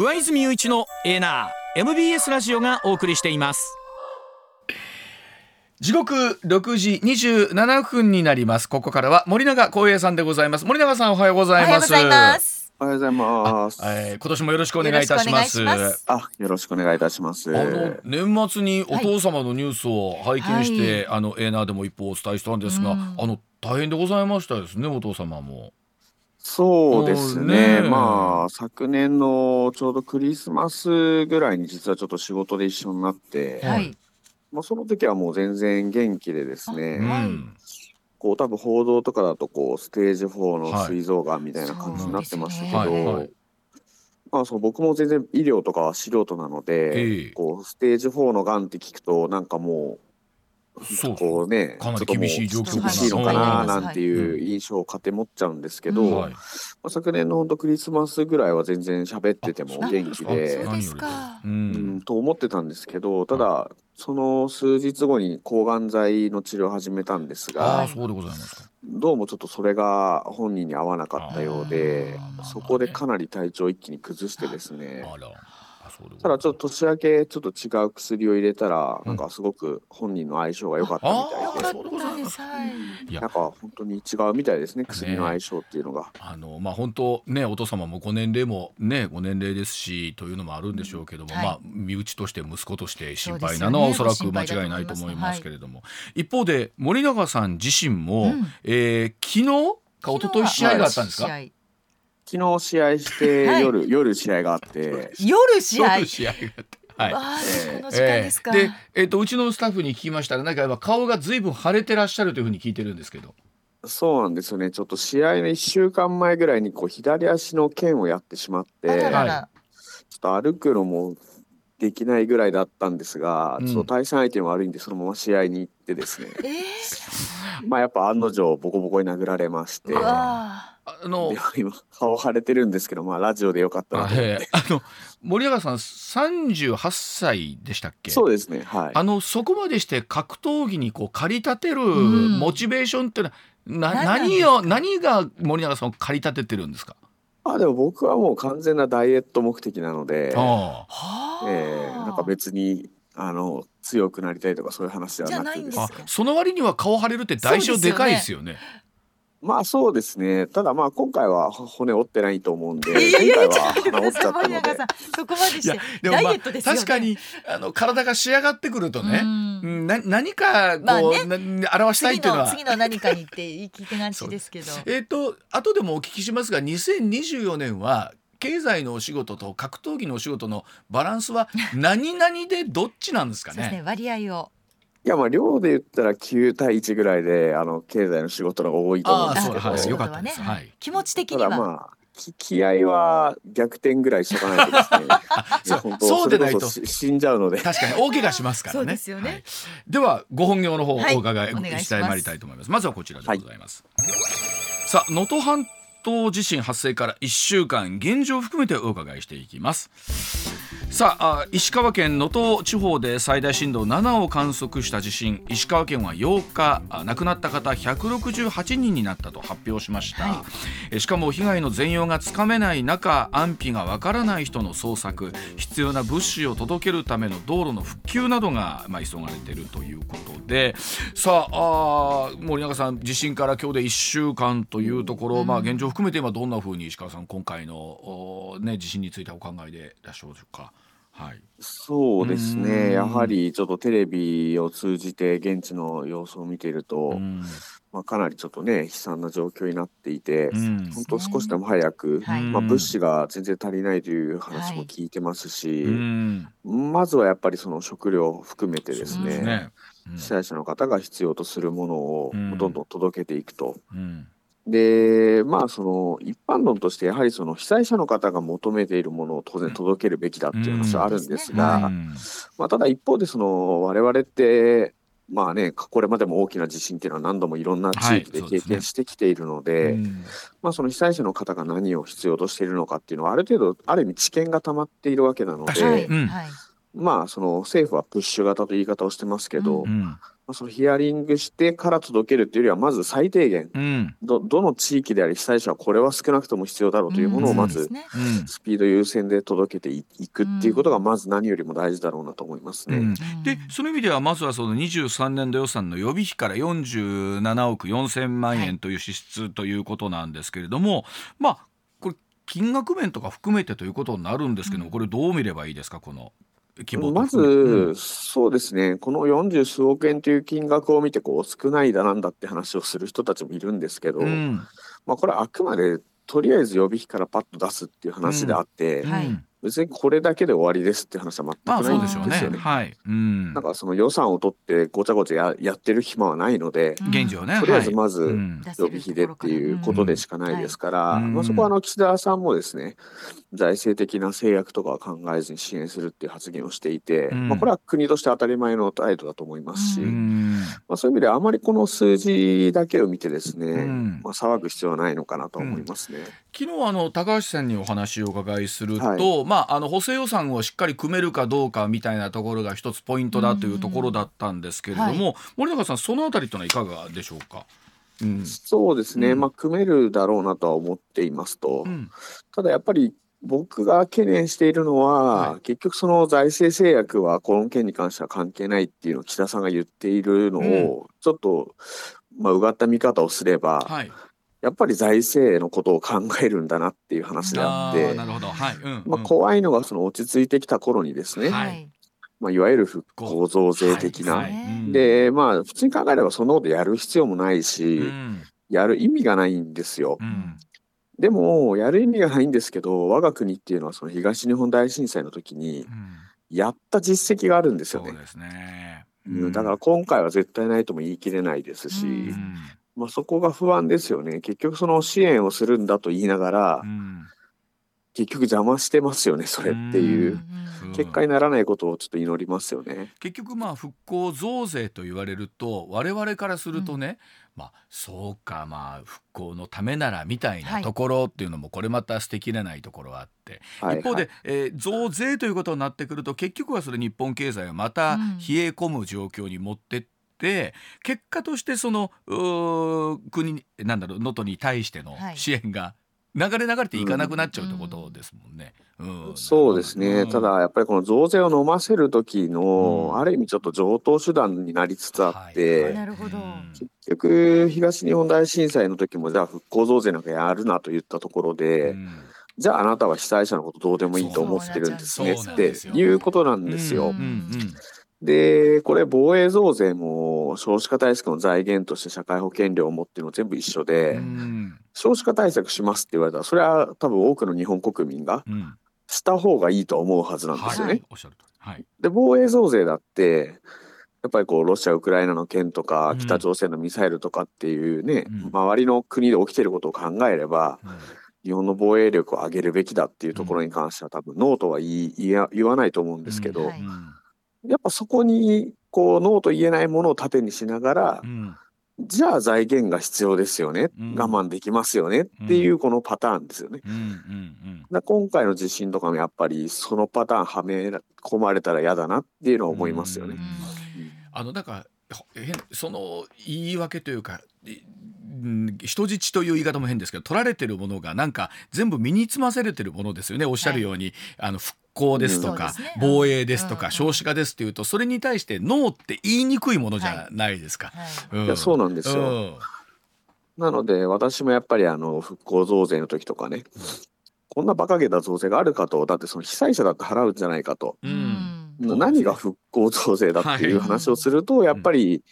上泉雄一のエーナー MBS ラジオがお送りしています。時刻6時27分になります。ここからは森永光栄さんでございます。森永さんおはようございます。おはようございます。おはようございます。えー今年もよろしくお願いいたします。よろしくお願いします。あ、よろしくお願いいたします。あの年末にお父様のニュースを拝見して、あのエーナーでも一報お伝えしたんですが、うん。あの大変でございましたですねお父様も。そうですうんね。ね。まあ昨年のちょうどクリスマスぐらいに実はちょっと仕事で一緒になって、はい。まあその時はもう全然元気でですうね、はい。ん。こう多分報道とかだとこうステージ4のはい膵臓がんみたいな感じになってましたけど、はい。はい。まあそう僕も全然医療とかは素人なので、ええ。こうステージ4のがんって聞くとなんかもうそう。こうね、かなりちょっともう厳しい状況かな。厳しいのかはない。なんていう印象を勝手持っちゃうんですけど、うんはい。まあ、昨年の本当クリスマスぐらいは全然喋っててもあ元気あでそう、ですか。ううん。ん、と思ってたんですけどただその数日後に抗がん剤の治療を始めたんですああがそうでございますか。どうもちょっとそれが本人に合わなかったようでそこでかなり体調を一気に崩してですねあただちょっと年明けちょっと違う薬を入れたらなんかすごく本人の相性が良かったみたいで。す。なんか本当に違うみたいですね薬の相性っていうのが。あのまあ本当ねお父様もご年齢もねご年齢ですしというのもあるんでしょうけども、うん。はい。まあ身内として息子として心配なのはおそらく間違いないと思いますけれども、一方で森永さん自身も、うん。えー昨日か一昨日試合があったんですか、昨日試合して、はい夜夜試合があって夜試合？夜試合があってはい。わあ、えーこの時間ですか。えーで、えー、とうちのスタッフに聞きましたらなんかやっぱ顔がずいぶん腫れてらっしゃるというふうに聞いてるんですけどそうなんですよねちょっと試合の1週間前ぐらいにこう左足の腱をやってしまってはら。ちょっと歩くのもできないぐらいだったんですが、うん。ちょっと対戦相手も悪いんでそのまま試合に行ってですね。ええまあやっぱ案の定ボコボコに殴られまして。あので今顔腫れてるんですけどまあラジオでよかったなあと思って、えーあの森永さん38歳でしたっけ？そうですねはい。あのそこまでして格闘技にこう駆り立てるん。モチベーションっていうのは、な何なん何を何が森永さんを駆り立ててるんですか？あでも僕はもう完全なダイエット目的なので、あはあ。えーなんか別にあの強くなりたいとかそういう話ではなくてですねあその割には顔腫れるって代償でかいですよね。まあそうですね。ただまあ今回は骨折ってないと思うんで、いやいやい前やちょっと回は折っちゃったので。そこまでしてでもまあダイエットですよね。確かにあの体が仕上がってくるとね、うんうんな何かこう、まあねな表したいっていうのは。次の次の何かにって言い聞いてがちですけど。えっ、と後でもお聞きしますが2024年は経済のお仕事と格闘技のお仕事のバランスは何々でどっちなんですかそうですねね。割合を。いやまあ量で言ったら9対1ぐらいであの経済の仕事の方が多いと思うんですけど、そうはいはねったです。はい。気持ち的たには。だまあき気合は逆転ぐらいしとかないとですね。そう本当そうでないと死んじゃうので。確かに大怪我しますからね。ですよねはいではご本業の方をはいお伺い、お願いしますしたいまいりたいと思います。まずはこちらでございます。さあ能登半島地震発生から1週間現状を含めてお伺いしていきます。さああ石川県能登地方で最大震度7を観測した地震。石川県は8日あ亡くなった方168人になったと発表しました、はえしかも被害の全容がつかめない中安否がわからない人の捜索。必要な物資を届けるための道路の復旧などが、まあ、急がれているということで。さあ森永さん地震から今日で1週間というところ、まあ、現状含めて今どんなふうに石川さん今回の、おね、地震についてお考えでいらっしゃるでしょうか？はい、そうですうん。ね。やはりちょっとテレビを通じて現地の様子を見ていると、うん。まあかなりちょっとね悲惨な状況になっていて、うん。本当少しでも早く、はい。まあ物資が全然足りないという話も聞いてますし。うんまずはやっぱりその食料を含めてですそうね、ね。うん。被災者の方が必要とするものをうん。どんどん届けていくと。うんで、まあその一般論としてやはりその被災者の方が求めているものを当然届けるべきだっていう話はあるんですが、うん。まあただ一方でその我々ってまあねこれまでも大きな地震っていうのは何度もいろんな地域で経験してきているので、うん。まあその被災者の方が何を必要としているのかっていうのはある程度ある意味知見が溜まっているわけなので。まあその政府はプッシュ型という言い方をしてますけど、そのヒアリングしてから届けるっていうよりはまず最低限うん。どどの地域であり被災者はこれは少なくとも必要だろうというものをまずスピード優先で届けていいくっていうことがまず何よりも大事だろうなと思いますね。うん。うん。でその意味ではまずはその23年度予算の予備費から47億4000万円という支出ということなんですけれども、まあこれ金額面とか含めてということになるんですけども、うん。これどう見ればいいですかこの規模とま含めうん。ず、そうですね、この40数億円という金額を見てこう少ないだなんだって話をする人たちもいるんですけど、うん。まあ、これはあくまでとりあえず予備費からパッと出すっていう話であって、はい。うん別にこれだけで終わりですって話は全くまあないんでそうですすよよね。ねはい、うん。なんかその予算を取ってごちゃごちゃややってる暇はないので、うん現状ね。とりあえずはい。まず予備費でっていうことでしかないですから、うんまあ、そこはあの岸田さんもですね財政的な制約とかは考えずに支援するっていう発言をしていて、うん。まあ、これは国として当たり前の態度だと思いますし、ううん。まあ、そういう意味ではあまりこの数字だけを見てですね、うん。まあ、騒ぐ必要はないのかなと思いますね。昨日あの高橋さんにお話をお伺いすると、はい。まああの補正予算をしっかり組めるかどうかみたいなところが一つポイントだというところだったんですけれども、森永さんそのあたりというのはいかがでしょうか？うん。そうですね、うん。まあ、組めるだろうなとは思っていますと、うん。ただやっぱり僕が懸念しているのは、はい。結局その財政制約はこの件に関しては関係ないっていうのを岸田さんが言っているのを、ちょっと、まあ、うがった見方をすれば、はい、やっぱり財政のことを考えるんだなっていう話であってあーなるほど、はい。うんまあ、うん怖いのがその落ち着いてきた頃にですね、はい。はいまあ、いわゆる復興。増税的な、はい。うん。でまあ普通に考えればそんなことやる必要もないし、うん。やる意味がないんですよ。うん。でもやる意味がないんですけど我が国っていうのはその東日本大震災の時にうん。やった実績があるんですよね。そうですね。うんだから今回は絶対ないとも言い切れないですし、うんまあ、そこが不安ですよね。結局その支援をするんだと言いながら、うん。結局邪魔してますよねそれっていう、うん。結果にならないことをちょっと祈りますよね。結局まあ復興増税と言われると我々からするとね、まあそうかまあ復興のためならみたいはない。ところっていうのもこれまた捨てきれないところはあって、はい。一方で、はい。えー増税ということになってくると結局はそれ日本経済をまたうん。冷え込む状況に持ってって、結果としてその国になんだろう能登に対してのはい。支援が流れ流れていかなくなっちゃうってことですもんね。うん。そうですね、うん。ただやっぱりこの増税を飲ませる時の、うん。ある意味ちょっと上等手段になりつつあって、はい。なるほど。うん結局東日本大震災の時もじゃあ復興増税なんかやるなと言ったところで、うん。じゃああなたは被災者のことどうでもいいと思ってるんですねっていうことなんですよ。うんうんでこれ防衛増税も少子化対策の財源として社会保険料を持ってるの全部一緒で、うん。少子化対策しますって言われたらそれは多分多くの日本国民がうん。した方がいいと思うはずなんですよね。はい、おっしゃるとり。はい。で防衛増税だってやっぱりこうロシア・ウクライナの件とかうん。北朝鮮のミサイルとかっていうね、うん。周りの国で起きてることを考えれば日本の防衛力を上げるべきだっていうところに関しては多分ノーとは言い言わ言わないと思うんですけど、うん。はいやっぱそこにこうノーと言えないものを盾にしながら、うん。じゃあ財源が必要ですよね、うん。我慢できますよねっていうこのパターンですよね。うんうんだから今回の地震とかもやっぱりそのパターンはめ込まれたら嫌だなっていうのは思いますよね。あのだからほ変その言い訳というかいうん人質という言い方も変ですけど取られてるものがなんか全部身につませれてるものですよね。おっしゃるように、あの復興ですとか、防衛ですとか、うん。少子化ですっていうとそれに対してノーって言いにくいものじゃないですか。はい。やそうなんですよ。うん。なので私もやっぱりあの復興増税の時とかね、こんな馬鹿げた増税があるかとだってその被災者だって払うんじゃないかと、うん。うん。何が復興増税だっていう話をすると、やっぱり、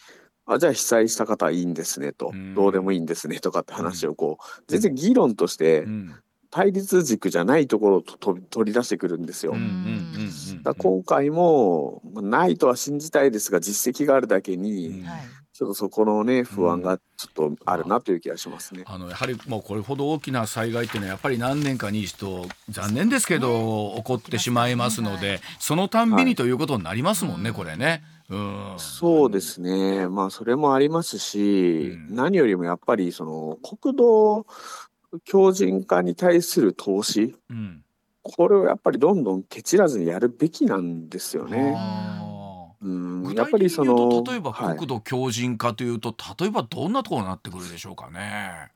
あじゃあ被災した方はいいんですねと、うん。どうでもいいんですねとかって話をこう全然議論としてうん対立軸じゃないところをとと取り出してくるんですよ。今回もまあないとは信じたいですが実績があるだけに、うん。はいちょっとそこのね不安がちょっとあるなという気がしますね。あのやはりもうこれほど大きな災害っていうのはやっぱり何年かに一度残念ですけど起こってしまいますので、はいそのたんびはい。にということになりますもんね、うんこれね。うん、そうですね、まあそれもありますし、うん。何よりもやっぱりその国土強靭化に対する投資うん。これをやっぱりどんどん蹴散らずにやるべきなんですよね。あうん具体やっぱりそ的に言うのと例えばはい。国土強靭化というと、例えばどんなところになってくるでしょうかね。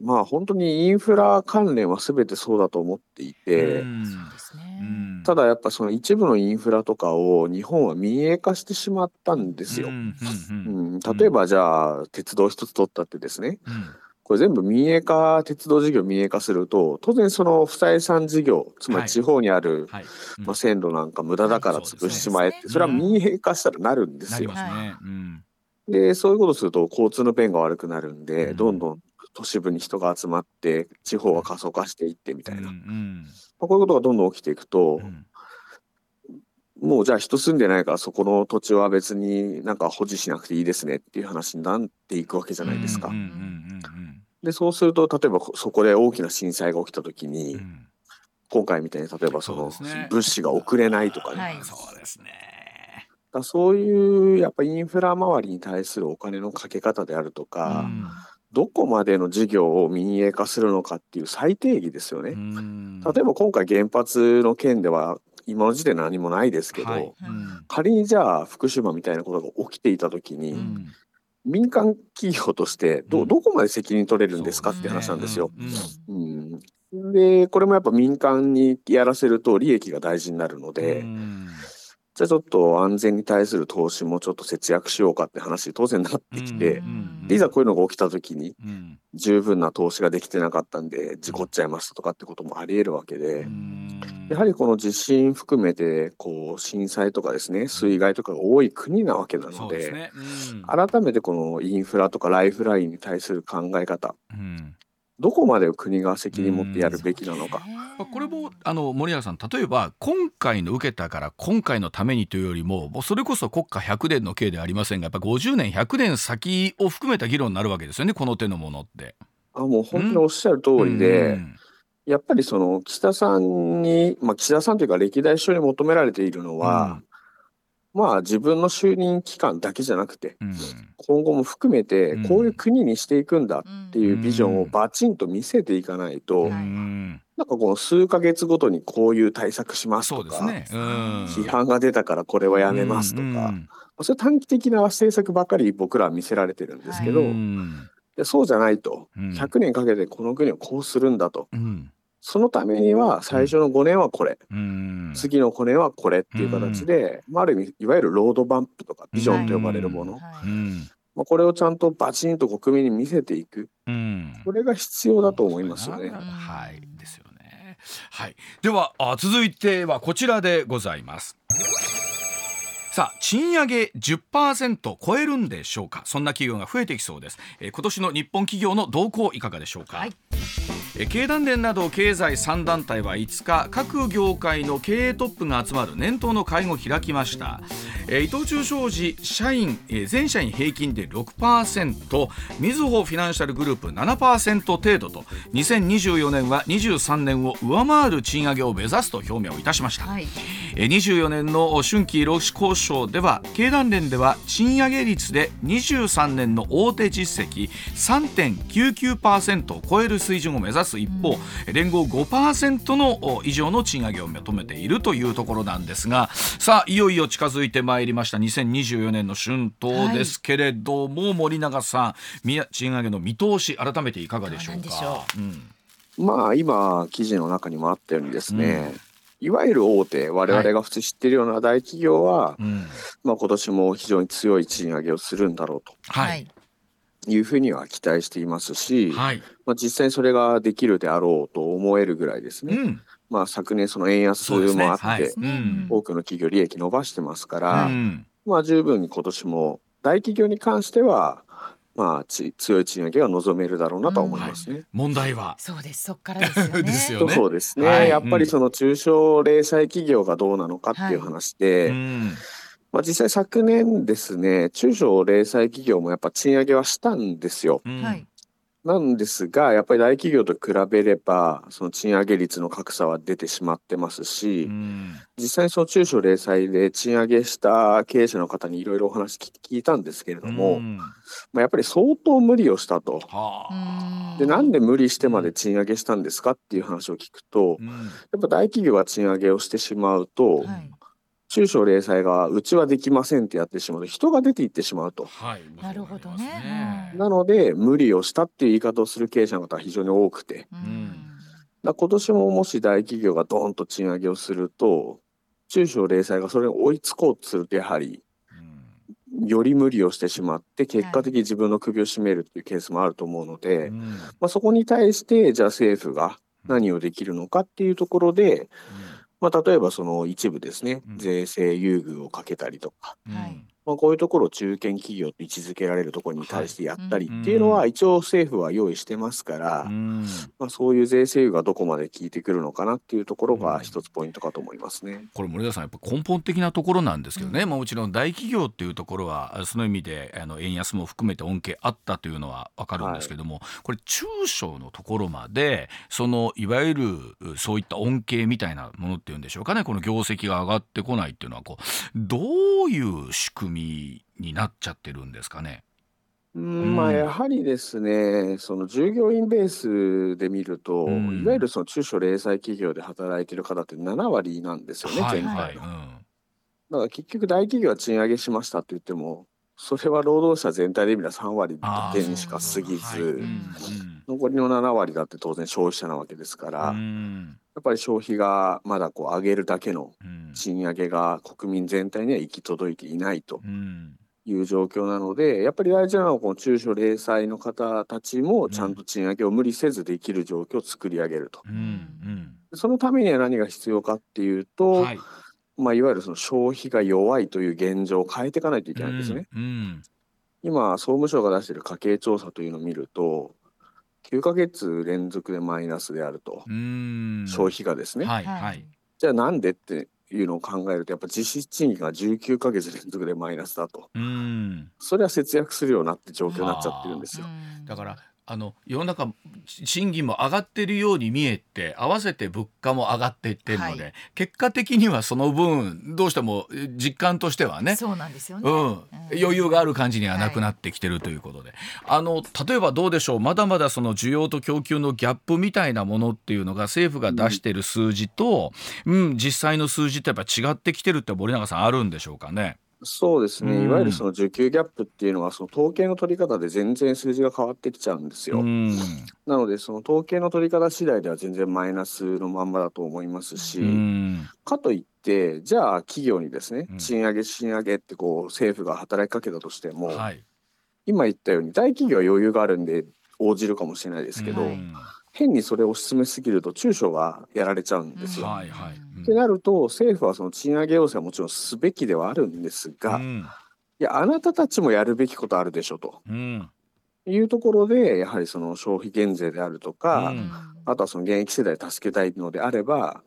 まあ本当にインフラ関連は全てそうだと思っていて、うん。ただやっぱその一部のインフラとかを日本は民営化してしまったんですよ。うんうん。うん、例えばじゃあ鉄道一つ取ったってですね。うんこれ全部民営化鉄道事業民営化すると当然その不採算事業つまはい。り地方にある、はい、うん。まあ、線路なんか無駄だからはい潰しちまえって、それは民営化したらなるんですよ。すね。うん。でそういうことすると交通の便が悪くなるんで、うん。どんどん都市部に人が集まって地方は過疎化していってみたいな、まうん。あ、こういうことがどんどん起きていくとう、ん。もうじゃあ人住んでないからそこの土地は別になんか保持しなくていいですねっていう話になっていくわけじゃないですか。うんうんうんでそうすると例えばそこで大きな震災が起きた時に、うん。うん今回みたいに例えばその物資が送れないとかね、はい。そうですね。だそういうやっぱインフラ周りに対するお金のかけ方であるとか、うん。どこまでの事業を民営化するのかっていう最低義ですよね。うん。例えば今回原発の件では今の時点で何もないですけど、はい。うん仮にじゃあ福島みたいなことが起きていた時に、うん民間企業としてどうん。どこまで責任取れるんですか？って話なんですよ。うん。うん、でこれもやっぱ民間にやらせると利益が大事になるので、うんじゃあちょっと安全に対する投資もちょっと節約しようかって話に当然なってきて、いざこういうのが起きた時にうん。十分な投資ができてなかったんで事故っちゃいましたとかってこともあり得るわけで、うん。やはりこの地震含めてこう震災とかですね水害とかが多い国なわけなそので改めてこのインフラとかライフラインに対する考え方うんどこまでを国が責任持ってやるべきなのか。まあこれもあの森永さん例えば今回の受けたから今回のためにというよりももうそれこそ国家100年の刑ではありませんがやっぱ50年100年先を含めた議論になるわけですよねこの手のものって。あもう本当におっしゃる通りで、うんやっぱりその岸田さんに、まあ、岸田さんというか歴代首相に求められているのは、まあ自分の就任期間だけじゃなくてうん。今後も含めてうん。こういう国にしていくんだっっていうビジョンをバチンと見せていかないと、うはいん。なんかこの数ヶ月ごとにこういう対策しますとか、ね。うん。批判が出たからこれはやめますとか、うん。そういう短期的な政策ばっかり僕らは見せられてるんですけど、うん。でそうじゃないとうん。100年かけてこの国をこうするんだと。うんそのためには最初の5年はこれ、うん。次の5年はこれっていう形で、まあ、ある意味いわゆるロードバンプとかビジョンと呼ばれるもの、まあ、これをちゃんとバチンと国民に見せていく。うん。これが必要だと思いますよね。はい、ですよね。はい、ではあ続いてはこちらでございます。さあ賃上げ10%超えるんでしょうか？そんな企業が増えてきそうです、えー今年の日本企業の動向いかがでしょうか、はい。えー経団連など経済3団体は5日各業界の経営トップが集まる年頭の会合を開きました、伊藤忠商事社員、全社員平均で6%みずほフィナンシャルグループ7%程度と2024年は23年を上回る賃上げを目指すと表明をいたしました、はい。24年の春季労使交渉では経団連では賃上げ率で23年の大手実績3.99%を超える水準を目指す一方、連合5%のお以上の賃上げを求めているというところなんですがさあいよいよ近づいてまいりました。2024年の春闘ですけれども、森永さん賃上げの見通し改めていかがでしょうか？まあ今記事の中にもあったようにですね、いわゆる大手我々が普通知ってるような大企業は、うん。まあ、今年も非常に強い賃上げをするんだろうはい。というふうには期待していますし、はい、まあ、実際にそれができるであろうと思えるぐらいですね、うん、まあ、昨年その円安そうですね。もあって、はい。うん。多くの企業利益伸ばしてますから、まあ、十分に今年も大企業に関しては、まあ、ち強い賃上げは望めるだろうなとは思いますね。問題は。そうです。そっからですよね。ですよとね。そうですね、はい。やっぱりその中小零細企業がどうなのかっていう話で、うん。まあ、実際昨年ですね中小零細企業もやっぱ賃上げはしたんですよ。うん。はいなんですがやっぱり大企業と比べればその賃上げ率の格差は出てしまってますし、うん。実際にその中小零細で賃上げした経営者の方にいろいろお話聞聞いたんですけれども、うん。まあ、やっぱり相当無理をしたと。はあ。でなんで無理してまで賃上げしたんですかっていう話を聞くとうん。やっぱ大企業が賃上げをしてしまうと、はい中小零細がうちはできませんってやってしまうと人が出ていってしまうと。はい。なるほどね。なので無理をしたっていう言い方をする経営者の方は非常に多くて。うん。だ今年ももし大企業がドーンと賃上げをすると中小零細がそれに追いつこうとするとやはりうんより無理をしてしまって結果的に自分の首を絞めるっていうケースもあると思うので、うん。まあ、そこに対してじゃあ政府が何をできるのかっていうところで、まあ、例えばその一部ですね、うん。税制優遇をかけたりとか、うん。はいまあ、こういうところを中堅企業と位置づけられるところに対してやったりはいっていうのは一応政府は用意してますから、うんまあ、そういう税制がどこまで効いてくるのかなっていうところが一つポイントかと思いますね。これ森田さんやっぱ根本的なところなんですけどね、もちろん大企業っていうところはその意味であの円安も含めて恩恵あったというのは分かるんですけども、これ中小のところまでそのいわゆるそういった恩恵みたいなものっていうんでしょうかねこの業績が上がってこないっていうのはこうどういう仕組みになっちゃってるんですかね。うんまあ、やはりですね、その従業員ベースで見ると、うん。いわゆるその中小零細企業で働いてる方って7割なんですよね、はい全体の。はい、だから結局大企業は賃上げしましたって言っても、それは労働者全体で見たら3割だけにしか過ぎはいず、うん。残りの7割だって当然消費者なわけですから、うやんっぱり消費がまだこう上げるだけのうん。賃上げが国民全体には行き届いていないとうん。いう状況なので、やっぱり大事なのはこの中小零細の方たちもちゃんと賃上げを無理せずできる状況を作り上げると。そのためには何が必要かっていうと、はい。まあ、いわゆるその消費が弱いという現状を変えていかないといけないんですね。うん。今、総務省が出している家計調査というのを見ると、9ヶ月連続でマイナスであると、うん消費がですね。はいはいじゃあなんでっていうのを考えると、やっぱ実質賃金が19ヶ月連続でマイナスだと。うんそれは節約するようなって状況になっちゃってるんですよ。だからあの世の中賃金も上がってるように見えて合わせて物価も上がっていってるので、はい。結果的にはその分どうしてもえ実感としてはねそうなんですよね。うん、うん。余裕がある感じにはなくなってきてるということで、あの例えばどうでしょう。まだまだその需要と供給のギャップみたいなものっていうのが政府が出してる数字と、うん実際の数字ってやっぱ違ってきてるって森永さんあるんでしょうかね？そうですね、うん。いわゆるその需給ギャップっていうのは、その統計の取り方で全然数字が変わってきちゃうんですよ。うん。なので、その統計の取り方次第では全然マイナスのまんまだと思いますし、うん。かといって、じゃあ企業にですねうん、賃上げ、賃上げってこう政府が働きかけたとしても、はい。今言ったように大企業は余裕があるんで応じるかもしれないですけど、うん変にそれを進めすぎると中小がやられちゃうんですよ。はいはい。うん。ってなると政府はその賃上げ要請はもちろんすべきではあるんですが、いうん。やあなたたちもやるべきことあるでしょと。うん。いうところでやはりその消費減税であるとか、うん。あとはその現役世代を助けたいのであれば、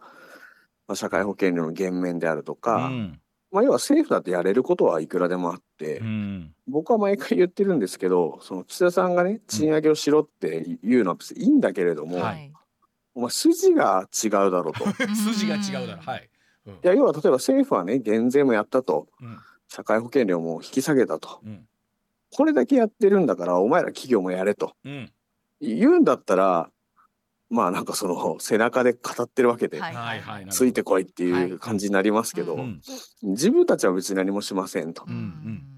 まあ、社会保険料の減免であるとか、うん。まあ、要は政府だってやれることはいくらでもあって、うん。僕は毎回言ってるんですけどその岸田さんがね賃上げをしろって言うのは別にいいんだけれども、ははい。お前筋が違うだろうと。い 筋が違うだろ。はい。うん。や要は例えば政府はね減税もやったと。うん。社会保険料も引き下げたと。うん。これだけやってるんだからお前ら企業もやれと。うん。言うんだったらまあなんかその背中で語ってるわけで、はいはい。はいついてこいっていう感じになりますけど、自分たちは別に何もしませんと。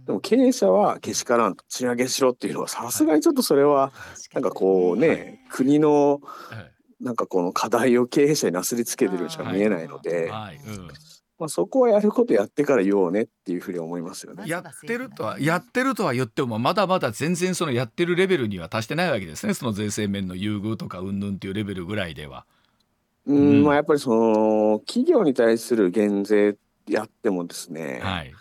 でも経営者はけしからんと賃上げしろっていうのはさすがにちょっとそれはなんかこうね、国のはい。なんかこの課題を経営者になすりつけてるにしか見えないので、まあ、そこはやることやってから言おうねっていうふうに思いますよね。やってるとはやってるとは言ってもまだまだ全然そのやってるレベルには達してないわけですねその税制面の優遇とか云々っていうレベルぐらいでは。うん、うんまあやっぱりその企業に対する減税やってもですね、はい、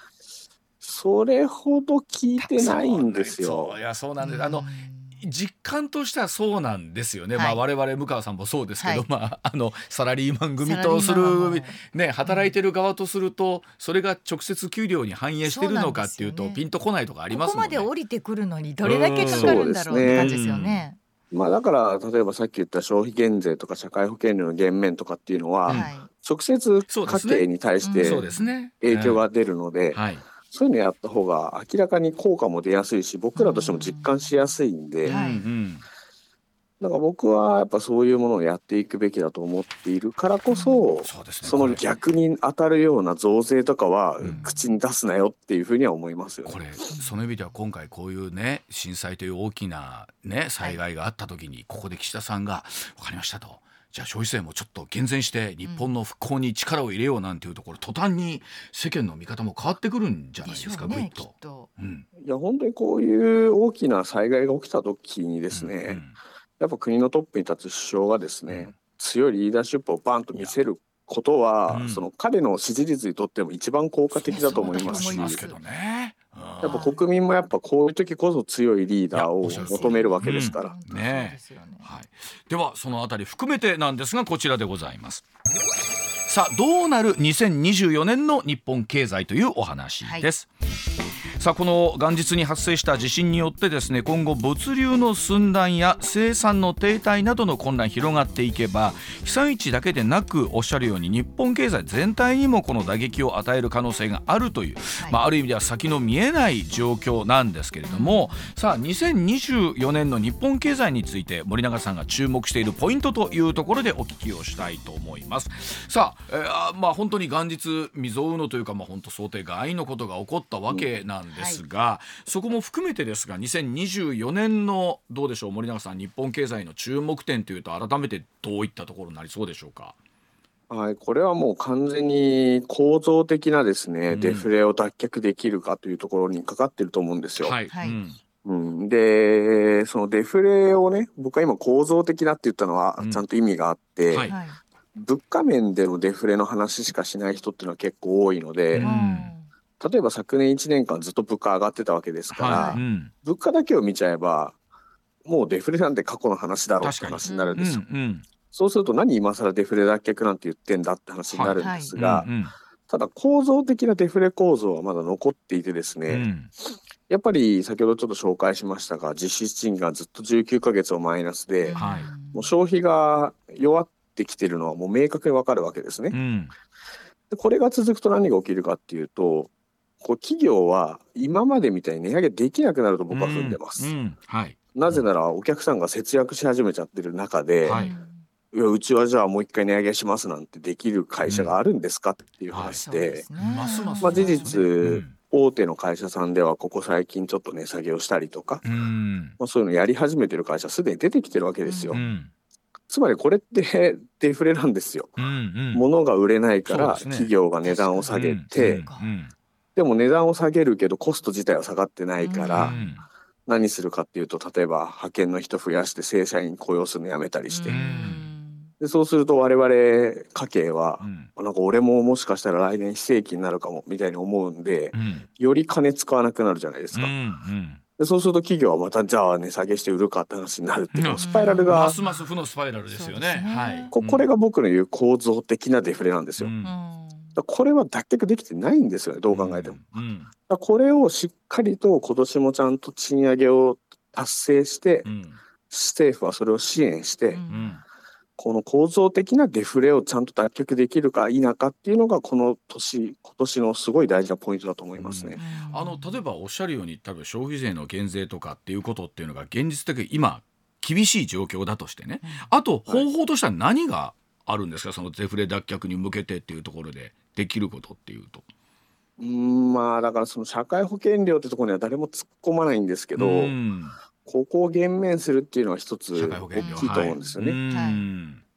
それほど効いてないんですよそう。いやそうなんですあの実感としてはそうなんですよね、はい。まあ我々向川さんもそうですけど、はい。まああのサラリーマン組とするね働いてる側とするとそれが直接給料に反映してるのかっていうとね。ピンとこないとかありここますもんね。まで降りてくるのにどれだけかかるんだろうって感じですよね。まあだから例えばさっき言った消費減税とか社会保険料の減免とかっていうのは。直接家計に対しうん。てそうですね。影響が出るので、はい、そういうのやった方が明らかに効果も出やすいし僕らとしても実感しやすいんで、はいうん。だから僕はやっぱそういうものをやっていくべきだと思っているからこそ、そうですね。その逆に当たるような増税とかはうん。口に出すなよっていうふうには思いますよ。ね。これその意味では今回こういうね震災という大きなね災害があった時にここで岸田さんが「分かりました」と。じゃあ消費税もちょっと厳選して日本の復興に力を入れようなんていうところ、途端に世間の見方も変わってくるんじゃないですか、ねぐいっと。と。うん。いや本当にこういう大きな災害が起きた時にですね、うんやっぱ国のトップに立つ首相がですね、強いリーダーシップをバンと見せることは、うん。その彼の支持率にとっても一番効果的だと思います。し、そうだと思いますしますけどね。やっぱ国民もやっぱこういう時こそ強いリーダーを求めるわけですから。うですよね。はい、ではそのあたり含めてなんですがこちらでございます。さあどうなる2024年の日本経済というお話です。さあこの元日に発生した地震によってですね今後物流の寸断や生産の停滞などの混乱広がっていけば被災地だけでなくおっしゃるように日本経済全体にもこの打撃を与える可能性があるという、はいまあ、ある意味では先の見えない状況なんですけれども、さあ2024年の日本経済について森永さんが注目しているポイントというところでお聞きをしたいと思います。さあ、えーあまあ本当に元日未曾有のというかまあ本当想定外のことが起こったわけなんですが、そこも含めてですが2024年のどうでしょう森永さん日本経済の注目点というと改めてどういったところになりそうでしょうか？はい、これはもう完全に構造的なですね、うん。デフレを脱却できるかというところにかかってると思うんですよ。はい、はい。うん。うん、で、そのデフレをね、僕は今構造的なって言ったのはうん。ちゃんと意味があって、はい。はい。物価面でのデフレの話しかしない人っていうのは結構多いので、うん例えば昨年1年間ずっと物価上がってたわけですから、はいうん。物価だけを見ちゃえば、もうデフレなんて過去の話だろうって話になるんうんですよ。うんそうすると何今更デフレ脱却なんて言ってんだって話になるんですが、うんただ構造的なデフレ構造はまだ残っていてですね、うん。やっぱり先ほどちょっと紹介しましたが実質賃金がずっと19ヶ月をマイナスで、はい。もう消費が弱ってきてるのはもう明確にわかるわけですね。うん。でこれが続くと何が起きるかっていうとこう企業は今までみたいに値上げできなくなると僕は踏んでます。うんうん。はい。なぜならお客さんが節約し始めちゃってる中で、はい。いやうちはじゃあもう一回値上げしますなんてできる会社があるんですかっていう話で、まあ事実うん。大手の会社さんではここ最近ちょっと値下げをしたりとか、うん。まあ、そういうのやり始めてる会社すでに出てきてるわけですよ。うん。つまりこれって デフレなんですよ。うんうん。物が売れないから企業が値段を下げて、うんうんでも値段を下げるけどコスト自体は下がってないから、うん。何するかっていうと例えば派遣の人増やして正社員雇用するのやめたりして、うん。でそうすると我々家計はう、ん。なんか俺ももしかしたら来年非正規になるかもみたいに思うんで、うん。より金使わなくなるじゃないですか。うんうん。でそうすると企業はまたじゃあ値下げして売るかって話になるっていううん。スパイラルが、ますます負のスパイラルですよね。はい。ここれが僕の言う構造的なデフレなんですよ。これは脱却できてないんですよねどう考えても。だかうん。らこれをしっかりと今年もちゃんと賃上げを達成してうん政府はそれを支援して、うん。この構造的なデフレをちゃんと脱却できるか否かっていうのがこの年今年のすごい大事なポイントだと思いますね。あの例えばおっしゃるように多分消費税の減税とかっていうことっていうのが現実的に今厳しい状況だとしてね、あと方法としては何があるんですか？そのデフレ脱却に向けてっていうところでできることっていうと。うーんまあだからその社会保険料ってところには誰も突っ込まないんですけど、うんここを減免するっていうのは一つ社大きいと思うんですよね。はい。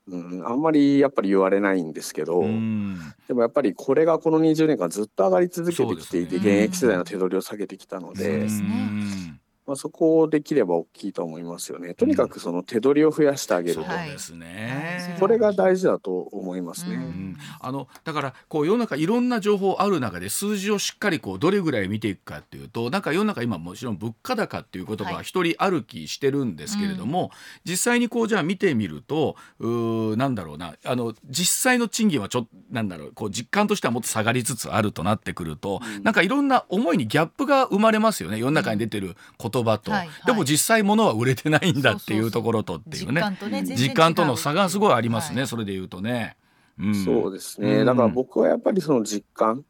うん、あんまりやっぱり言われないんですけど、うん。でもやっぱりこれがこの20年間ずっと上がり続けてきていて、ね。現役世代の手取りを下げてきたので、ですねうんまあ、そこをできれば大きいと思いますよね。とにかくその手取りを増やしてあげると、そうですね、はい。これが大事だと思いますね。ううん。んあのだからこう世の中いろんな情報ある中で数字をしっかりこうどれぐらい見ていくかっていうとなんか世の中今もちろん物価高っていう言葉ははい。一人歩きしてるんですけれども、実際にこうじゃあ見てみるとうーなんだろうな。あの実際の賃金はちょっとなんだろうこう実感としてはもっと下がりつつあるとなってくると、なんかいろんな思いにギャップが生まれますよね。世の中に出てる言葉と、うんはい。でも実際物は売れてないんだっていうところとっていうね。実感との差がすごいありますね、はい。それで言うとね。うん、そうですね、うん。だから僕はやっぱりその実感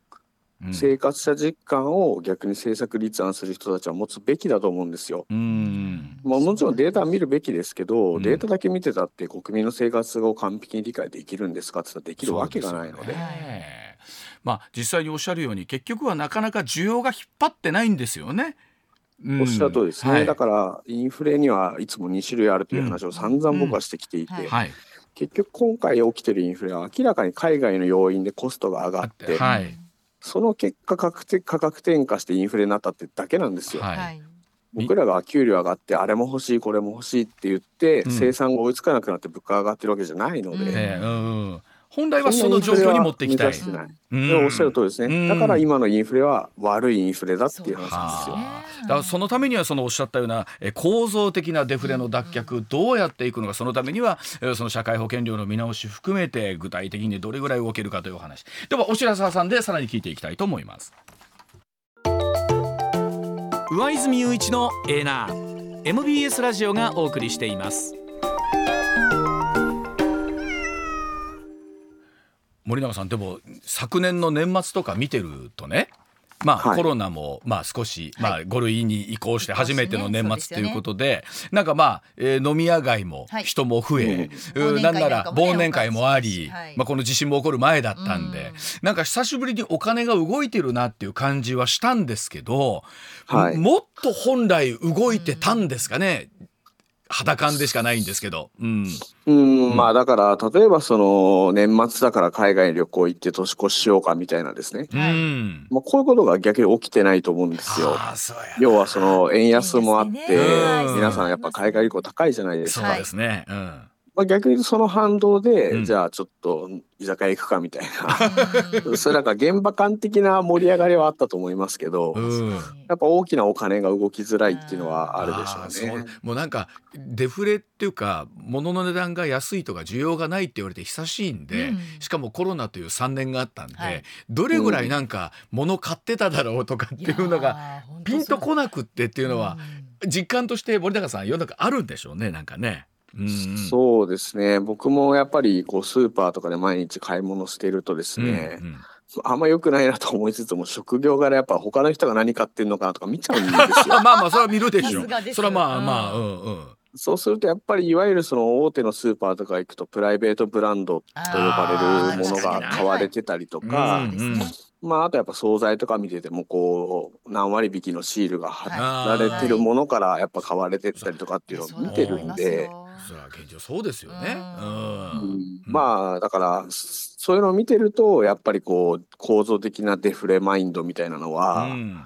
うん。生活者実感を逆に政策立案する人たちは持つべきだと思うんですよ。うん。まあ、もちろんデータは見るべきですけど、うん。データだけ見てたって国民の生活を完璧に理解できるんですかって言ったらできるわけがないので。まあ実際におっしゃるように結局はなかなか需要が引っ張ってないんですよね。うん。おっしゃる通りですね、はい。だからインフレにはいつも2種類あるという話を散々僕はしてきていて、うん。うんはい。結局今回起きてるインフレは明らかに海外の要因でコストが上があっっててはい。その結果価格価格転嫁してインフレになったってだけなんですよ。僕らが給料上がってあれも欲しいこれも欲しいって言って、うん。生産が追いつかなくなって物価が上がってるわけじゃないので、うんええうんうん本来はその状況に持っていきたい。うおっしゃる通りですね、うん。だから今のインフレは悪いインフレだっていう話なんですよ。はあ。だからそのためにはそのおっしゃったようなえ構造的なデフレの脱却どうやっていくのかそのためにはえその社会保険料の見直し含めて具体的にどれぐらい動けるかというお話。ではお白沢さんでさらに聞いていきたいと思います。上泉雄一のエーナー MBS ラジオがお送りしています森永さんでも昨年の年末とか見てるとねまあ、はい。コロナもまあ少し、まあ、5類に移行して初めての年末ということでなんかまあ、えー飲み屋街もはい。人も増え、うん。うんなんなら忘年会もあり、はいまあ、この地震も起こる前だったんで、なんか久しぶりにお金が動いてるなっていう感じはしたんですけど、はい。もっと本来動いてたんですかね、肌感でしかないんですけど。うんうん、まあだから例えばその年末だから海外に旅行行って年越ししようかみたいなですね、はいうんまあ、こういうことが逆に起きてないと思うんですよ。ああそうや要はその円安もあって、皆さんやっぱ海外旅行高いじゃないですそうか。ですね。うんまあ、逆にその反動で、うん。じゃあちょっと居酒屋行くかみたいな、それなんか現場感的な盛り上がりはあったと思いますけど、うん。やっぱ大きなお金が動きづらいっていうのはあるでしょうう。ね。もうなんかデフレっていうか物の値段が安いとか需要がないって言われて久しいんで、うん。しかもコロナという3年があったんで、はい。どれぐらいなんか物買ってただろうとかっていうのがピンとこなくってっていうのは実感として森永さん世の中あるんでしょうねなんかね。うんうん。そうですね。僕もやっぱりこうスーパーとかで毎日買い物しているとですね、うんうん。あんま良くないなと思いつつも職業柄やっぱ他の人が何買ってんのかなとか見ちゃうんですよ。あ まあまあそれは見るでしょ。それはまあうんまあうんうん。そうするとやっぱりいわゆるその大手のスーパーとか行くとプライベートブランドと呼ばれるものが買われてたりとか、まああとやっぱ惣菜とか見ててもこう何割引きのシールが貼はいられてるものからやっぱ買われてったりとかっていうのを見てるんで。それは現状そうですよね。まあだからそういうのを見てるとやっぱりこう構造的なデフレマインドみたいなのはうん。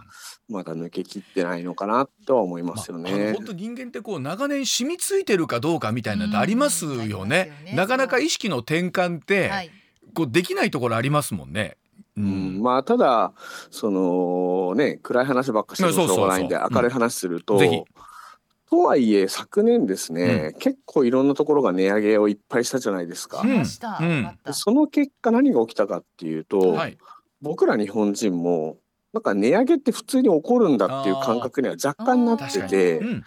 まだ抜けきってないのかなとは思いますよね。本当人間ってこう長年染みついてるかどうかみたいなのってありますよね。なかなか意識の転換って、はい。こうできないところありますもんね。ううん、まあただそのね暗い話ばっかしてもしょうがないんでそうそうそう明るい話すると、ぜひとはいえ昨年ですね、結構いろんなところが値上げをいっぱいしたじゃないですか。その結果何が起きたかっていうと、はい。僕ら日本人もなんか値上げって普通に起こるんだっていう感覚には若干なって。てうん。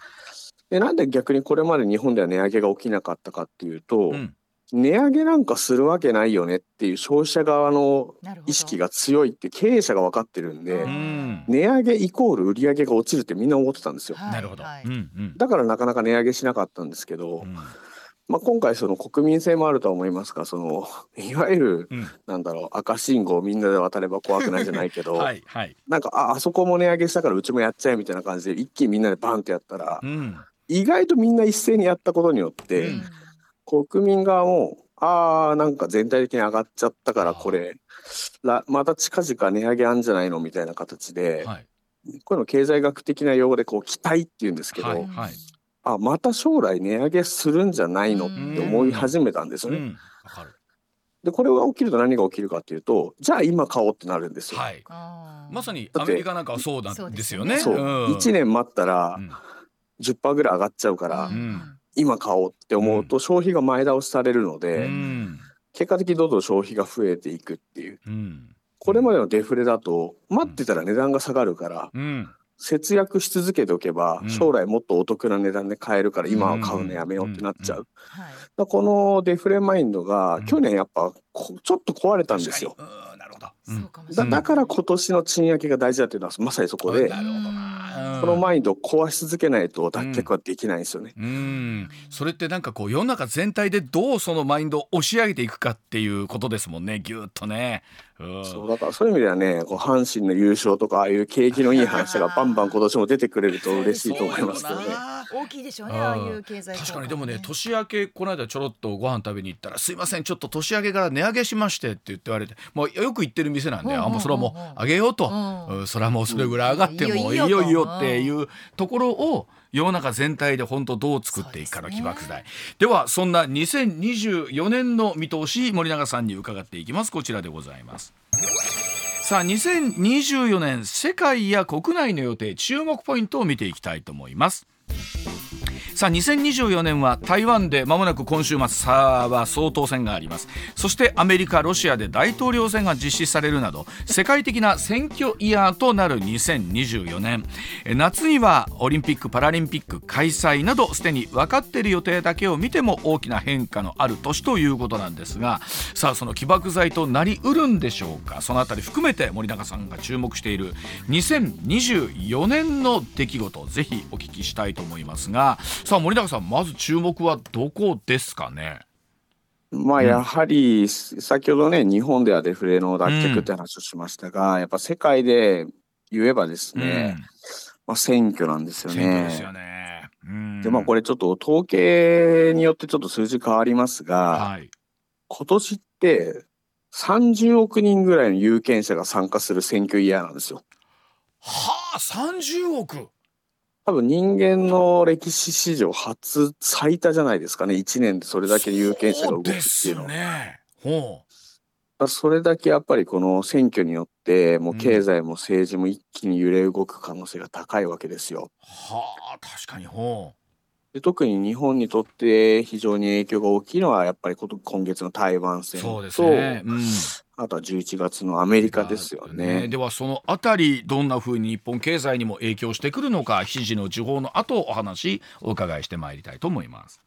でなんで逆にこれまで日本では値上げが起きなかったかっていうと、うん値上げなんかするわけないよねっていう消費者側の意識が強いって経営者が分かってるんで、うん。値上げイコール売り上げが落ちるってみんな思ってたんですよ。はいなるほど。だからなかなか値上げしなかったんですけど、うん。まあ、今回その国民性もあるとは思いますがその いわゆるうん。なんだろう赤信号をみんなで渡れば怖くないじゃないけど、はいはい。なんかああそこも値上げしたからうちもやっちゃえみたいな感じで一気にみんなでバンってやったら、うん。意外とみんな一斉にやったことによって、うん国民側もああなんか全体的に上がっちゃったからこれらまた近々値上げあんじゃないのみたいな形で、はいこういうの経済学的な用語でこう期待っていうんですけど、はいはい。あまた将来値上げするんじゃないのって思い始めたんですよね。うんわかる。でこれが起きると何が起きるかっていうとじゃあ今買おうってなるんですよ。はい。まさにだってアメリカなんかはそうなんですよね。そう、ん1年待ったらうん10%ぐらい上がっちゃうから、ん今買おうって思うと消費が前倒しされるので、うん。結果的にどんどん消費が増えていくっていう。うん。これまでのデフレだと待ってたら値段が下がるからうん。節約し続けておけばうん。将来もっとお得な値段で買えるから今は買うのやめようってなっちゃう。うこのデフレマインドがうん。去年やっぱこちょっと壊れたんですよ。だだから今年の賃上げが大事だっていうのはまさにそこで。なるほどな、うんこのマインドを壊し続けないと脱却はできないんですよね。うん、それってなんかこう世の中全体でどうそのマインドを押し上げていくかっていうことですもんねぎゅっとね。うん。そうだからそういう意味ではねこう阪神の優勝とかああいう景気のいい話がバンバン今年も出てくれると嬉しいと思いますけどね。大きいでしょうねうん。ああいう経済効果確かにでもね年明けこの間ちょろっとご飯食べに行ったら「すいませんちょっと年明けから値上げしまして」って言って言われてもうよく行ってる店なんで、うんうんうんう。んあもうそれはもう上げようと、うんうんそれはもうそれぐらい上がってもうん。いいよいいよろっていうところを世の中全体で本当どう作っていくかの起爆剤。で,、はそんな2024年の見通し森永さんに伺っていきます。こちらでございます。さあ2024年世界や国内の予定注目ポイントを見ていきたいと思います。さあ2024年は台湾でまもなく今週末さあ総統選があります。そしてアメリカロシアで大統領選が実施されるなど世界的な選挙イヤーとなる2024年夏にはオリンピック・パラリンピック開催などすでに分かっている予定だけを見ても大きな変化のある年ということなんですがさあその起爆剤となりうるんでしょうか。そのあたり含めて森永さんが注目している2024年の出来事ぜひお聞きしたいと思いますがさあ森永さんまず注目はどこですかね？まあやはり先ほどね日本ではデフレの脱却って話をしましたが、やっぱ世界で言えばですね、まあ、選挙なんですうん、よね。ですよね。うん。でまあこれちょっと統計によってちょっと数字変わりますが、はい、今年って30億人ぐらいの有権者が参加する選挙イヤーなんですよ。はあ30億多分人間の歴史史上初最多じゃないですかね1年でそれだけ有権者が動くっていうのは。ね。ほそれだけやっぱりこの選挙によってもう経済も政治も一気に揺れ動く可能性が高いわけですよ。うはあ確かにほで特に日本にとって非常に影響が大きいのはやっぱり今月の台湾う戦と、そうですね。うんあとは11月のアメリカですよね。ではそのあたりどんな風に日本経済にも影響してくるのか7時の時報の後お話お伺いしてまいりたいと思います。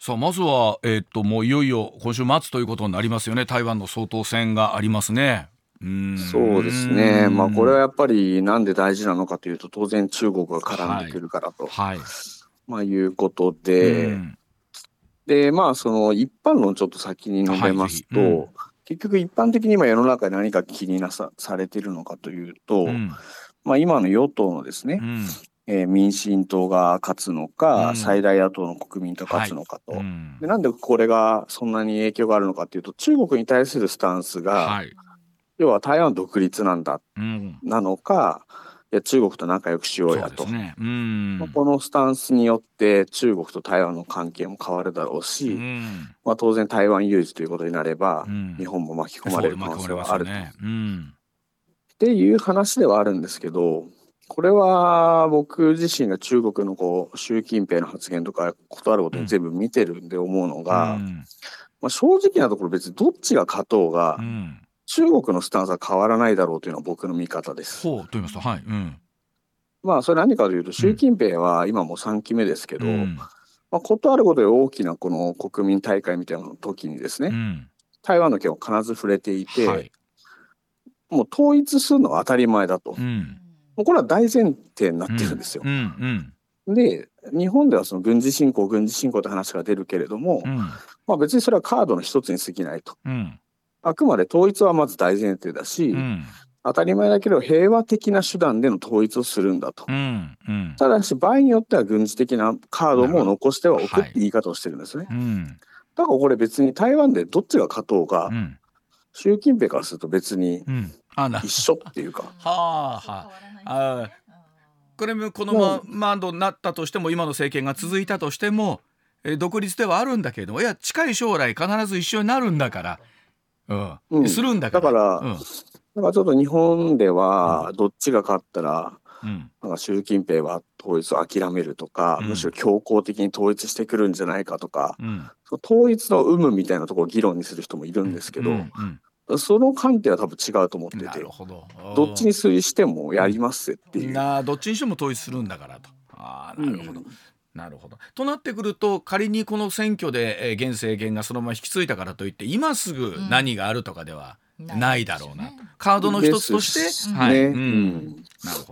さあまずはえーっともういよいよ今週末ということになりますよね台湾の総統選がありますね。うんそうですね。まあこれはやっぱりなんで大事なのかというと当然中国が絡んでくるからと、はい。まあいうことで、うんでまあその一般論ちょっと先に述べますと、はいぜひうん結局一般的に今世の中で何か気になさされているのかというと、うん。まあ今の与党のですね、うん。えー民進党が勝つのか、うん。最大野党の国民と勝つのかと。うん。でなんでこれがそんなに影響があるのかというと中国に対するスタンスが、はい。要は台湾独立なんだうん。なのかいや中国と仲良くしようやと、このスタンスによって中国と台湾の関係も変わるだろうし、うん。まあ、当然台湾有事ということになれば、うん。日本も巻き込まれる可能性はあると、ね。うん。っていう話ではあるんですけどこれは僕自身が中国のこう習近平の発言とかことあることに全部見てるんで思うのが、うん。まあ、正直なところ別にどっちが勝とうが、うん中国のスタンスは変わらないだろうというのは僕の見方です。ほうと言いますとはい。うん。まあそれ何かというと習近平は今もう3期目ですけど、うん。まあ、ことあることで大きなこの国民大会みたいなの時にですね、うん。台湾の件を必ず触れていて、はい。もう統一するのは当たり前だと、もうこれは大前提になってるんですよ。う。んで日本ではその軍事侵攻軍事侵攻って話が出るけれども、まあ、別にそれはカードの一つに過ぎないと。うんあくまで統一はまず大前提だし、うん。当たり前だけど平和的な手段での統一をするんだと。うんうん。ただし場合によっては軍事的なカードも残してはおくはい。って言い方をしてるんですね。うん。だからこれ別に台湾でどっちが勝とうが、うん。習近平からすると別に一緒っていうか。は あはあ。あこれもこのまままなったとしても今の政権が続いたとしてもえー独立ではあるんだけれどもいや近い将来必ず一緒になるんだから、うん。うん。するんだからだからうん。だからちょっと日本ではどっちが勝ったらうん。なんか習近平は統一を諦めるとか、うん。むしろ強硬的に統一してくるんじゃないかとか、うん。統一の有無みたいなところを議論にする人もいるんですけど、うん。その観点は多分違うと思ってうんなてるほど。どっちに推してもやりますっていう。などっちにしても統一するんだからと。あーなるほど、うんなるほど。となってくると仮にこの選挙で、えー現政権がそのまま引き継いだからといって今すぐ何があるとかではないだろうな。カードの一つとして、はい、ね。ううん。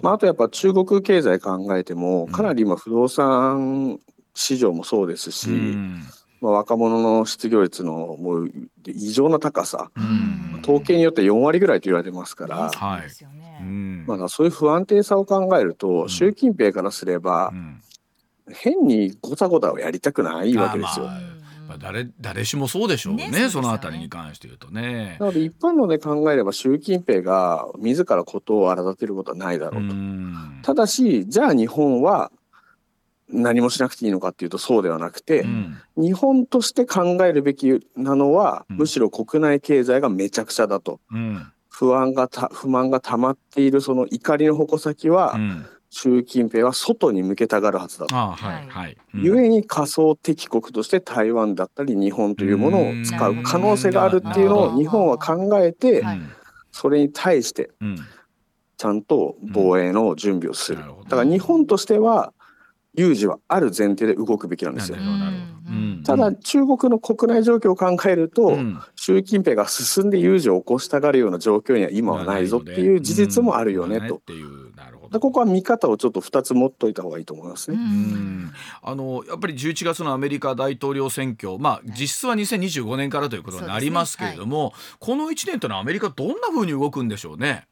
まあ、あとやっぱ中国経済考えても、かなり今不動産市場もそうですし、うん。まあ、若者の失業率のもう異常な高さ、うん。統計によって4割ぐらいと言われてますから、ねはい。そうですよね。うん。まあ、そういう不安定さを考えると、ん。習近平からすればう、ん変にごたごたをやりたくないわけですよ。あまあ。まあ、誰誰しもそうでしょうね。ねそのあたりに関して言うとね。なので一般論で考えれば習近平が自らことを荒立てることはないだろうと。ん。ただしじゃあ日本は何もしなくていいのかっていうとそうではなくて、うん。日本として考えるべきなのは、うん。むしろ国内経済がめちゃくちゃだと。うん。不安がた不満が溜まっているその怒りの矛先は、うん習近平は外に向けたがるはずだと。あはいはい。うん。ゆえに仮想敵国として台湾だったり日本というものを使う可能性があるっていうのを日本は考えてはい。それに対してうん。ちゃんと防衛の準備をする。だから日本としては有事はある前提で動くべきなんですよ。なる。ほどなるほど。うん。ただ中国の国内状況を考えると、うん。習近平が進んで有事を起こしたがるような状況には今はないぞっていう事実もあるよねと。でど。ここは見方をちょっと2つ持っといた方がいいと思いますね。うん。あのやっぱり11月のアメリカ大統領選挙、まあ、実質は2025年からということになりますけれども、この1年というのはアメリカどんなふうに動くんでしょうね。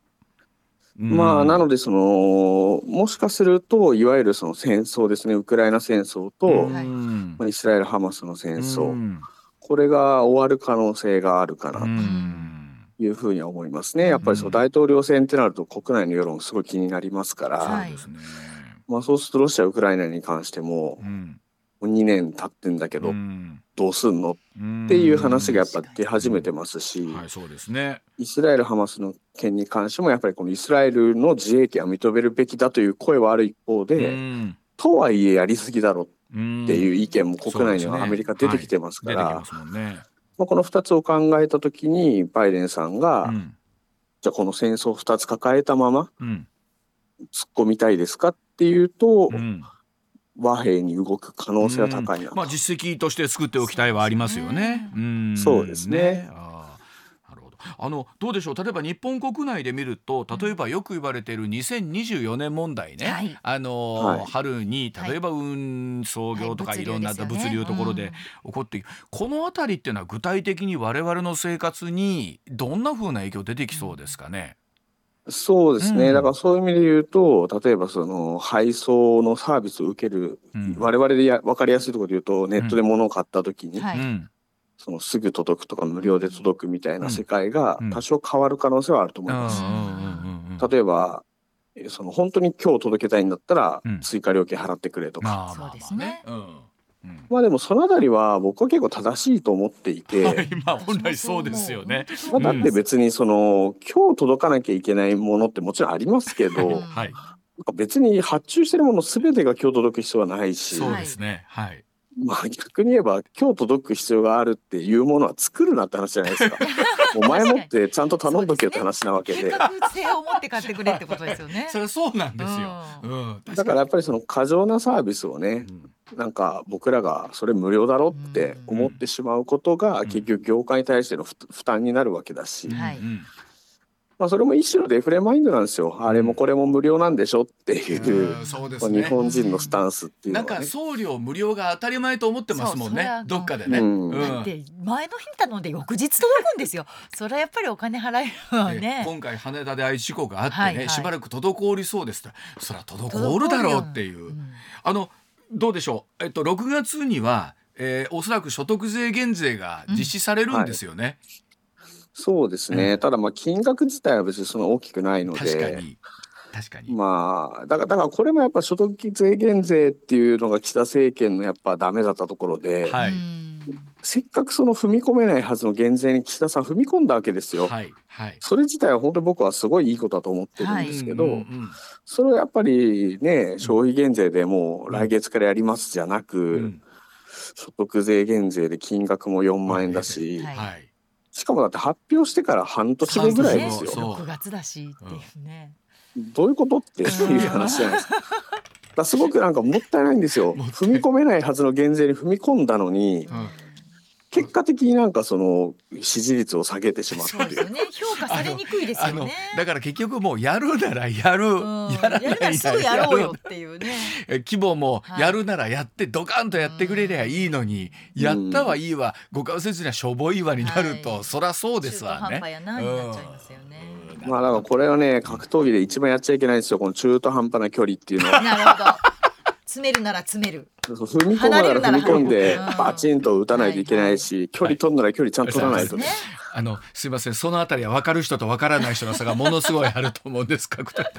うん。まあなのでそのもしかするといわゆるその戦争ですね。ウクライナ戦争と、まあイスラエル・ハマスの戦争、うん。これが終わる可能性があるかなうとんいうふうには思いますね。やっぱりその大統領選ってなると国内の世論すごい気になりますから。まあそうするとロシア・ウクライナに関してもうん。もう2年経ってんだけど、うん。どうすんの？っっていう話がやっぱ出始めてますし、はい、そうですね。イスラエル・ハマスの件に関してもやっぱりこのイスラエルの自衛権を認めるべきだという声はある一方で、うん。とはいえやりすぎだろうんっていう意見も国内にはアメリカ出てきてますから、出てきまあ、この2つを考えた時にバイデンさんが、うん。じゃあこの戦争を2つ抱えたままうん。突っ込みたいですかっていうと、うん。和平に動く可能性は高いなと、まあ実績として作っておきたいはありますよね。うんそうですね。あーなるほどあのどうでしょう？例えば日本国内で見ると例えばよく言われている2024年問題ね、はい。あのーはい。春に例えば運送業とかはい。いろんな物流ところで起こっていく、この辺りっていうのは具体的に我々の生活にどんな風な影響出てきそうですかね？そうですね、うん。だからそういう意味で言うと例えばその配送のサービスを受ける、うん。我々でや分かりやすいところで言うとネットで物を買った時に、そのすぐ届くとか無料で届くみたいな世界がうん。多少変わる可能性はあると思います。例えばえその本当に今日届けたいんだったらうん。追加料金払ってくれとか、そうですね。うん。うんまあでもそのあたりは僕は結構正しいと思っていて、はい、まあ本来そうですよね。まあ、だって別にその今日届かなきゃいけないものってもちろんありますけど、はい、か別に発注してるもの全てが今日届く必要はないし、そうですね。はい。まあ逆に言えば今日届く必要があるっていうものは作るなって話じゃないですか。もう前もってちゃんと頼んどけよって話なわけで。計画性を持って買ってくれってことですよね。それはそうなんですよ。ううん。だからやっぱりその過剰なサービスをね、なんか僕らがそれ無料だろって思ってしまうことが結局業界に対しての負負担になるわけだし、はいうんまあそれも一種のデフレマインドなんですよ。あれもこれも無料なんでしょっていう、うんそうでますあね。日本人のスタンスっていうなんか。送料無料が当たり前と思ってますもんね。どっかでね。うんだって前の日に頼んで翌日届くんですよ。それはやっぱりお金払えるのはでね。今回羽田でああいう事故があってね、はいはいしばらく滞りそうですとそりゃ滞るだろうっていう、うんあのどうでしょう？えっと6月には、えーおそらく所得税減税が実施されるんですよね、そうですね。うん。ただまあ金額自体は別にその大きくないので。確かに。確かに、まあだからだからこれもやっぱ所得税減税っていうのが岸田政権のやっぱダメだったところで、はい。うん。せっかくその踏み込めないはずの減税に岸田さん踏み込んだわけですよ。はいはい。それ自体は本当に僕はすごいいいことだと思ってるんですけど、うんうんうん。それをやっぱりね消費減税でもう来月からやりますじゃなく、うん。所得税減税で金額も4万円だし、はい。はいしかもだって発表してから半年後ぐらいですよ。そう6月だしっていうね。どういうことっていう話じゃないですか。だすごくなんかもったいないんですよ。踏み込めないはずの減税に踏み込んだのに、うん結果的になんかその支持率を下げてしまって。そうですよね。評価されにくいですよね。だから結局もうやるならやる、うん。やらないならやるならすぐやろうよっていうね。え 規模もはい。やるならやってドカンとやってくれりゃいいのに、やったはいいわ。ご関節にはしょぼいわになると、はい。そらそうです中途わね。半端やなになっちゃいますよね。うん。まあだからこれはね格闘技で一番やっちゃいけないんですよ。この中途半端な距離っていうのは。なるほど詰めるなら詰める。そう踏み込むなら踏み込んでバチンと打たないといけないし距離取るなら距離ちゃんと取らないとね。あのすいません。そのあたりは分かる人と分からない人の差がものすごいあると思うんです格闘技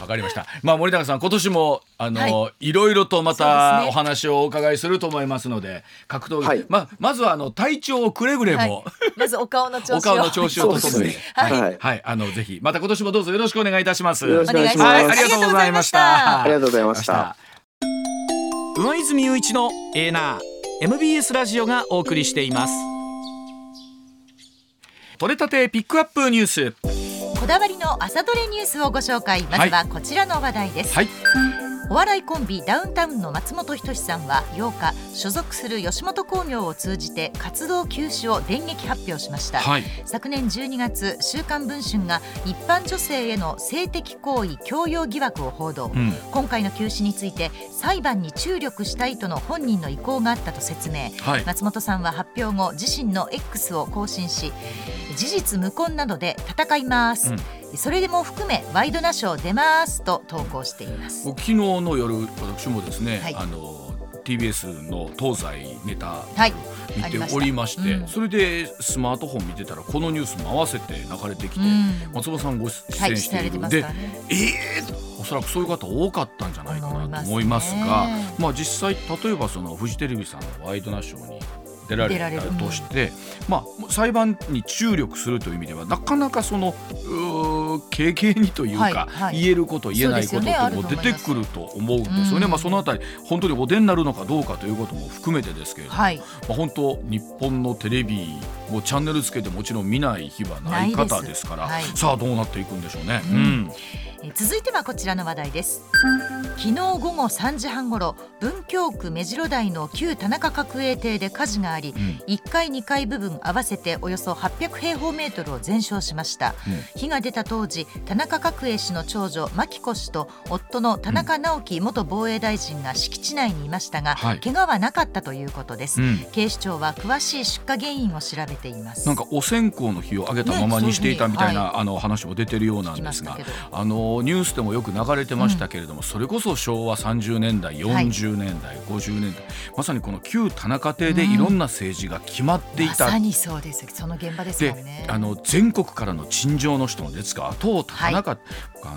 わかりました。まあ森高さん今年もあの、、はい。ろいろとまたお話をお伺いすると思いますので格闘技、はい。まあまずはあの体調をくれぐれも、はい。まずお顔の調子を。お顔の調子を整えね。はい、はい。はい、あのぜひ。また今年もどうぞよろしくお願いいたします。よろしくお願いします。はい、ありがとうございました。ありがとうございました。上泉雄一のエーナー MBS ラジオがお送りしています。取れたてピックアップニュース。こだわりの朝どれニュースをご紹介まずはこちらの話題です、はい。お笑いコンビダウンタウンの松本人志さんは8日所属する吉本興業を通じて活動休止を電撃発表しました、はい。昨年12月週刊文春が一般女性への性的行為強要疑惑を報道、うん。今回の休止について裁判に注力したいとの本人の意向があったと説明はい。松本さんは発表後自身の X を更新し事実無根などで戦います、うん。それでも含めワイドナショー出ますと投稿しています。昨日の夜私もですね、はい。あの TBS の東西ネタはい。見ておりまして、ありました。うん。それでスマートフォン見てたらこのニュースも合わせて流れてきて、うん。松本さんご出はい演している、伝えてますでね。ええおそらくそういう方多かったんじゃないかなと思いますがね。まあ実際例えばそのフジテレビさんのワイドナショーに出られたとして、まあ裁判に注力するという意味ではなかなかそのうー軽々にというか、言えること言えないことっても出てくると思うんですよね。うん。まあそのあたり本当にお出になるのかどうかということも含めてですけれども、はい。まあ、本当日本のテレビもチャンネルつけてもちろん見ない日はない方ですからはい。さあどうなっていくんでしょうね。うん。うんえ続いてはこちらの話題です。昨日午後3時半ごろ文京区目白台の旧田中角栄邸で火事がありうん。1階2階部分合わせておよそ800平方メートルを全焼しました。火が出た当時田中角栄氏の長女真紀子氏と夫の田中直樹元防衛大臣が敷地内にいましたが、はい。怪我はなかったということです、うん。警視庁は詳しい出火原因を調べています。なんかお線香の火を上げたままにしていたみたいな、ねあの話も出てるようなんですがあのニュースでもよく流れてましたけれども、それこそ昭和30年代40年代、50年代まさにこの旧田中邸でいろんな政治が決まっていた、まさにそうです。その現場ですもんでねあの全国からの陳情の人の列が後を絶たなかった、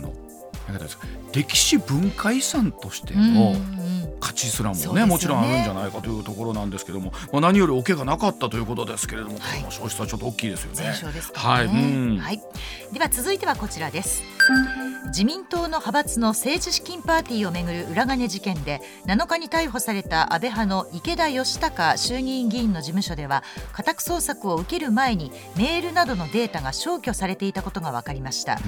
歴史文化遺産としてうんのうん価値すらもねね。もちろんあるんじゃないかというところなんですけども、まあ、何よりお怪我なかったということですけれども、はい。この消失はちょっと大きいですよね。はい、うん、はい、では続いてはこちらです。自民党の派閥の政治資金パーティーをめぐる裏金事件で7日に逮捕された安倍派の池田義孝衆議院議員の事務所では家宅捜索を受ける前にメールなどのデータが消去されていたことが分かりました、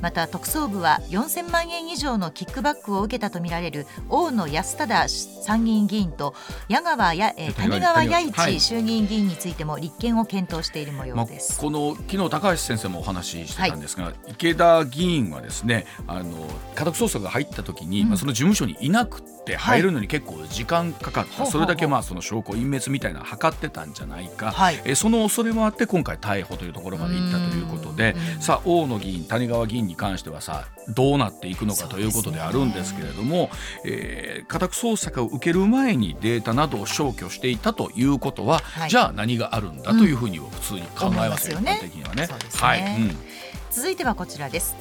また特捜部は4000万円以上のキックバックを受けたとみられる大野安忠参議院議員と矢川や、えー谷川弥はい。一衆議院議員についても立件を検討している模まあ、様です。この昨日高橋先生もお話ししてたんですが、池田議員はですねあの家宅捜索が入った時に、うん。まあ、その事務所にいなくて入るのに結構時間かかった、ほうほうほう。それだけまあその証拠隠滅みたいなのを図ってたんじゃないか、はい。えその恐れもあって今回逮捕というところまで行ったということでうん。さあ大野議員谷川議員に関してはさどうなっていくのかということであるんですけれども、えー家宅捜索を受ける前にデータなどを消去していたということは、はい。じゃあ何があるんだというふうには普通に考えますよ、ね一般的にはね。はい、うん続いてはこちらです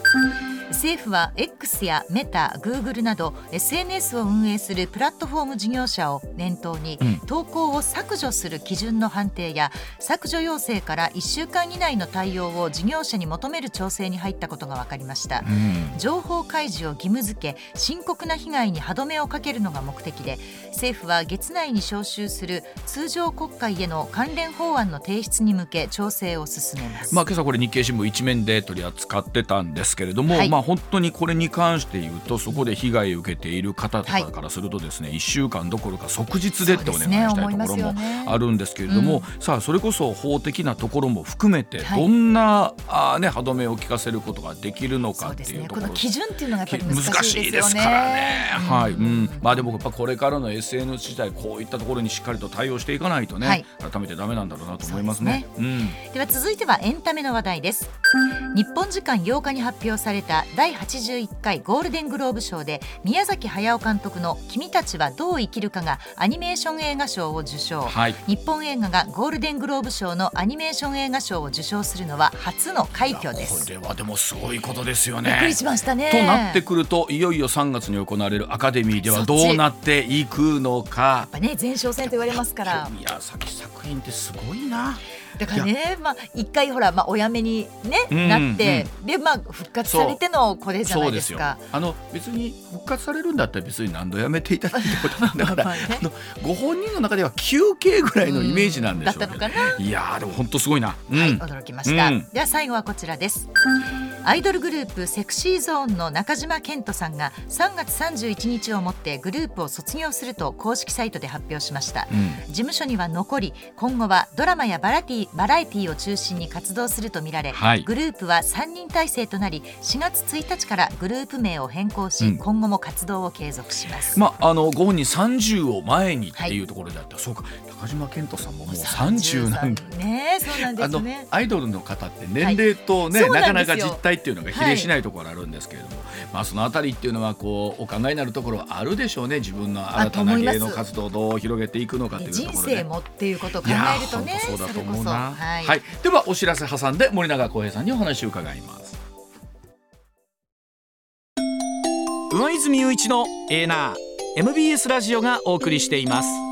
政府は X やメタ、グーグルなど SNS を運営するプラットフォーム事業者を念頭に、うん投稿を削除する基準の判定や削除要請から1週間以内の対応を事業者に求める調整に入ったことが分かりました。うん情報開示を義務付け深刻な被害に歯止めをかけるのが目的で政府は月内に召集する通常国会への関連法案の提出に向け調整を進めます。まあ、今朝これ日経新聞一面で取り扱ってたんですけれども、はいまあ本当にこれに関して言うとそこで被害を受けている方とかからするとですね、1週間どころか即日でってお願いしたいところもあるんですけれども、さあそれこそ法的なところも含めてどんな、あね歯止めを効かせることができるのかっていうところねこの基準っていうのがやっぱり難しいですからね。はい、うん、まあでもやっぱこれからの SNS 時代こういったところにしっかりと対応していかないとね、はい改めてダメなんだろうなと思いますね。うん。では続いてはエンタメの話題です日本時間8日に発表された第81回ゴールデングローブ賞で宮崎駿監督の「君たちはどう生きるか」がアニメーション映画賞を受賞、はい。日本映画がゴールデングローブ賞のアニメーション映画賞を受賞するのは初の快挙ですこれはでもすごいことですよびっくりね。しましたねとなってくるといよいよ3月に行われるアカデミーではどうなっていくのかやっ。ぱね前哨戦と言われますから宮崎作品ってすごいな。だからねまあ一回ほらまあお辞めにね、うんなってでまあ復活されてのこれじゃな。いうですか。あの別に復活されるんだったら別に何度やめていただいてことなんだから、まあまあねあのご本人の中では休憩ぐらいのイメージなんでしょうけど。だったのかな。いやーでも本当すごいな。うん。はい、驚きました、うんでは最後はこちらですアイドルグループセクシーゾーンの中島健人さんが3月31日をもってグループを卒業すると公式サイトで発表しました。うん。事務所には残り今後はドラマやバラティバラエティを中心に活動するとみられ、はい。グループは3人体制となり4月1日からグループ名を変更し、うん。今後も活動を継続します、まああのご本人30を前にっていうところであった、そうか中島健人さんももう30なん。だ。33ねそうなんであのすねアイドルの方って年齢とね、はい。なかなか実態っていうのが比例しないところあるんですけれども、まあそのあたりっていうのはこうお考えになるところあるでしょうね自分の新たな芸能活動をどう広げていくのかっていうと人ころで、生もっていうことを考えるとねそうだと思うな。そはい、はい、ではお知らせ挟んで森永康平さんにお話を伺います。上泉雄一のエーナー MBS ラジオがお送りしています